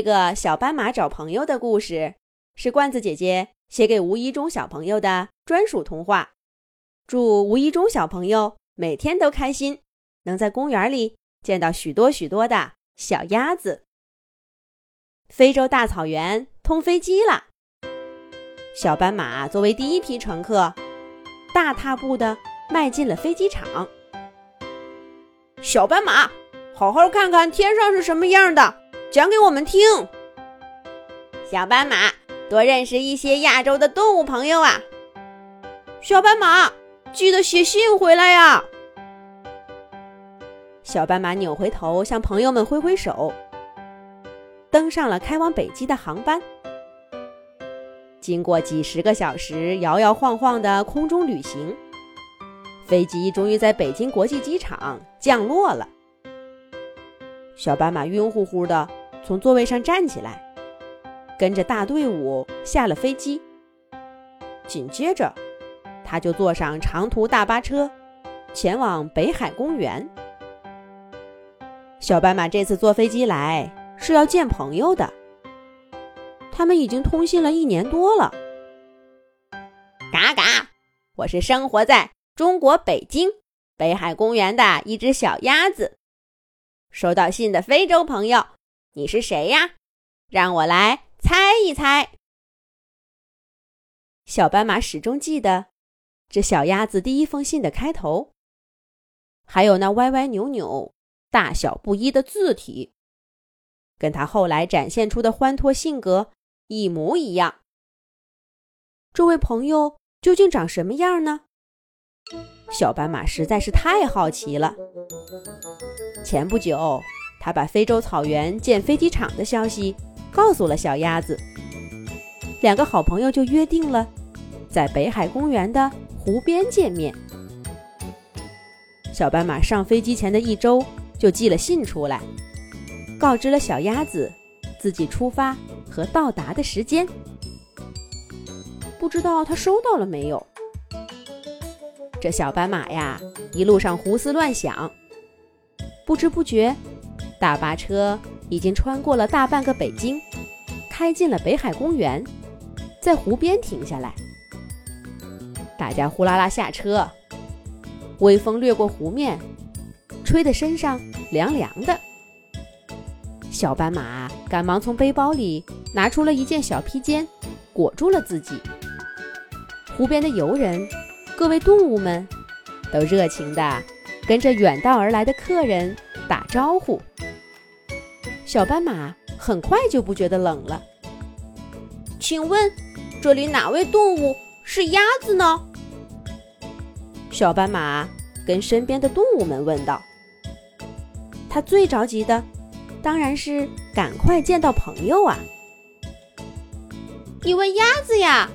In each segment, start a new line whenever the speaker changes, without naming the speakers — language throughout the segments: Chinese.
这个小斑马找朋友的故事，是罐子姐姐写给吴一中小朋友的专属童话。祝吴一中小朋友每天都开心，能在公园里见到许多许多的小鸭子。非洲大草原通飞机了，小斑马作为第一批乘客，大踏步的迈进了飞机场。
小斑马，好好看看天上是什么样的。讲给我们听，
小斑马多认识一些亚洲的动物朋友啊！
小斑马记得写信回来呀！
小斑马扭回头向朋友们挥挥手，登上了开往北极的航班。经过几十个小时摇摇晃晃的空中旅行，飞机终于在北京国际机场降落了。小斑马晕乎乎的。从座位上站起来，跟着大队伍下了飞机。紧接着，他就坐上长途大巴车，前往北海公园。小斑马这次坐飞机来是要见朋友的，他们已经通信了一年多了。嘎嘎，我是生活在中国北京北海公园的一只小鸭子，收到信的非洲朋友。你是谁呀？让我来猜一猜。小斑马始终记得这小鸭子第一封信的开头，还有那歪歪扭扭、大小不一的字体，跟他后来展现出的欢脱性格一模一样。这位朋友究竟长什么样呢？小斑马实在是太好奇了。前不久。他把非洲草原建飞机场的消息告诉了小鸭子，两个好朋友就约定了在北海公园的湖边见面。小斑马上飞机前的一周就寄了信出来，告知了小鸭子自己出发和到达的时间。不知道他收到了没有？这小斑马呀，一路上胡思乱想，不知不觉。大巴车已经穿过了大半个北京，开进了北海公园，在湖边停下来。大家呼啦啦下车，微风掠过湖面，吹得身上凉凉的。小斑马赶忙从背包里拿出了一件小披肩，裹住了自己。湖边的游人，各位动物们，都热情地跟着远道而来的客人打招呼。小斑马很快就不觉得冷了。
请问，这里哪位动物是鸭子呢？
小斑马跟身边的动物们问道。他最着急的，当然是赶快见到朋友啊！
你问鸭子呀？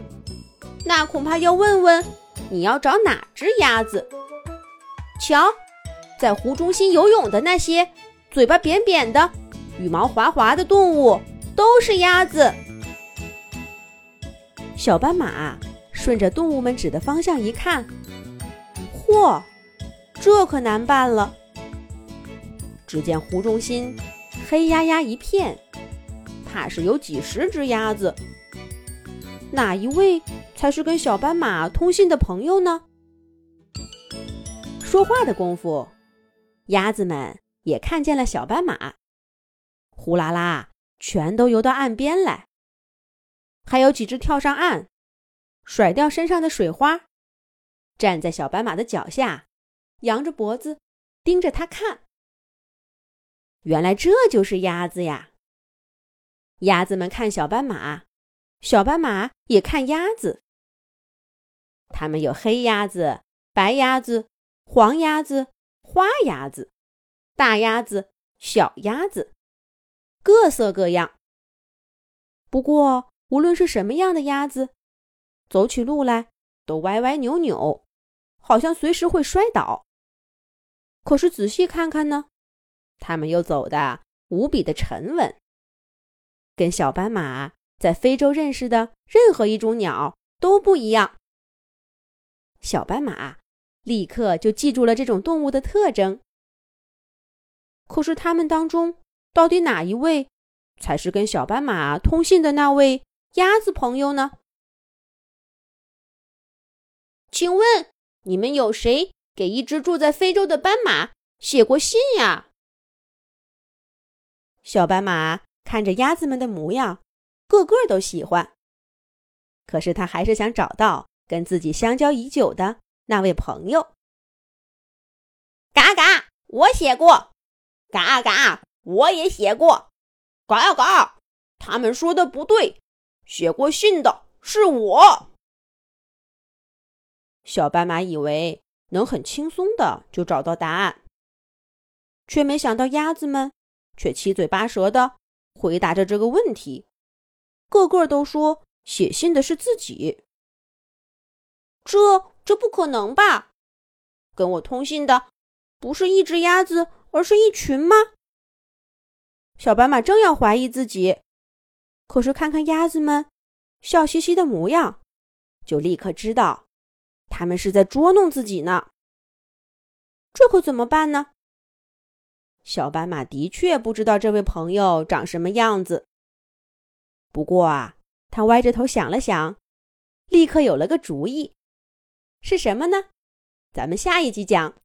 那恐怕要问问你要找哪只鸭子。瞧，在湖中心游泳的那些，嘴巴扁扁的。羽毛滑滑的动物都是鸭子。
小斑马顺着动物们指的方向一看，嚯，这可难办了。只见湖中心黑压压一片，怕是有几十只鸭子。哪一位才是跟小斑马通信的朋友呢？说话的功夫，鸭子们也看见了小斑马。呼啦啦，全都游到岸边来。还有几只跳上岸，甩掉身上的水花，站在小斑马的脚下，扬着脖子盯着它看。原来这就是鸭子呀！鸭子们看小斑马，小斑马也看鸭子。它们有黑鸭子、白鸭子、黄鸭子、花鸭子、大鸭子、小鸭子。各色各样。不过，无论是什么样的鸭子，走起路来都歪歪扭扭，好像随时会摔倒。可是仔细看看呢，它们又走得无比的沉稳，跟小斑马在非洲认识的任何一种鸟都不一样。小斑马立刻就记住了这种动物的特征。可是它们当中。到底哪一位才是跟小斑马通信的那位鸭子朋友呢？
请问你们有谁给一只住在非洲的斑马写过信呀？
小斑马看着鸭子们的模样，个个都喜欢。可是他还是想找到跟自己相交已久的那位朋友。
嘎嘎，我写过。嘎嘎，我也写过。嘎嘎，他们说的不对，写过信的是我。
小斑马以为能很轻松的就找到答案，却没想到鸭子们却七嘴八舌的回答着这个问题，个个都说写信的是自己。
这这不可能吧？跟我通信的不是一只鸭子，而是一群吗？
小斑马正要怀疑自己，可是看看鸭子们笑嘻嘻的模样，就立刻知道。他们是在捉弄自己呢，这可怎么办呢？小斑马的确不知道这位朋友长什么样子。不过啊，他歪着头想了想，立刻有了个主意。是什么呢？咱们下一集讲。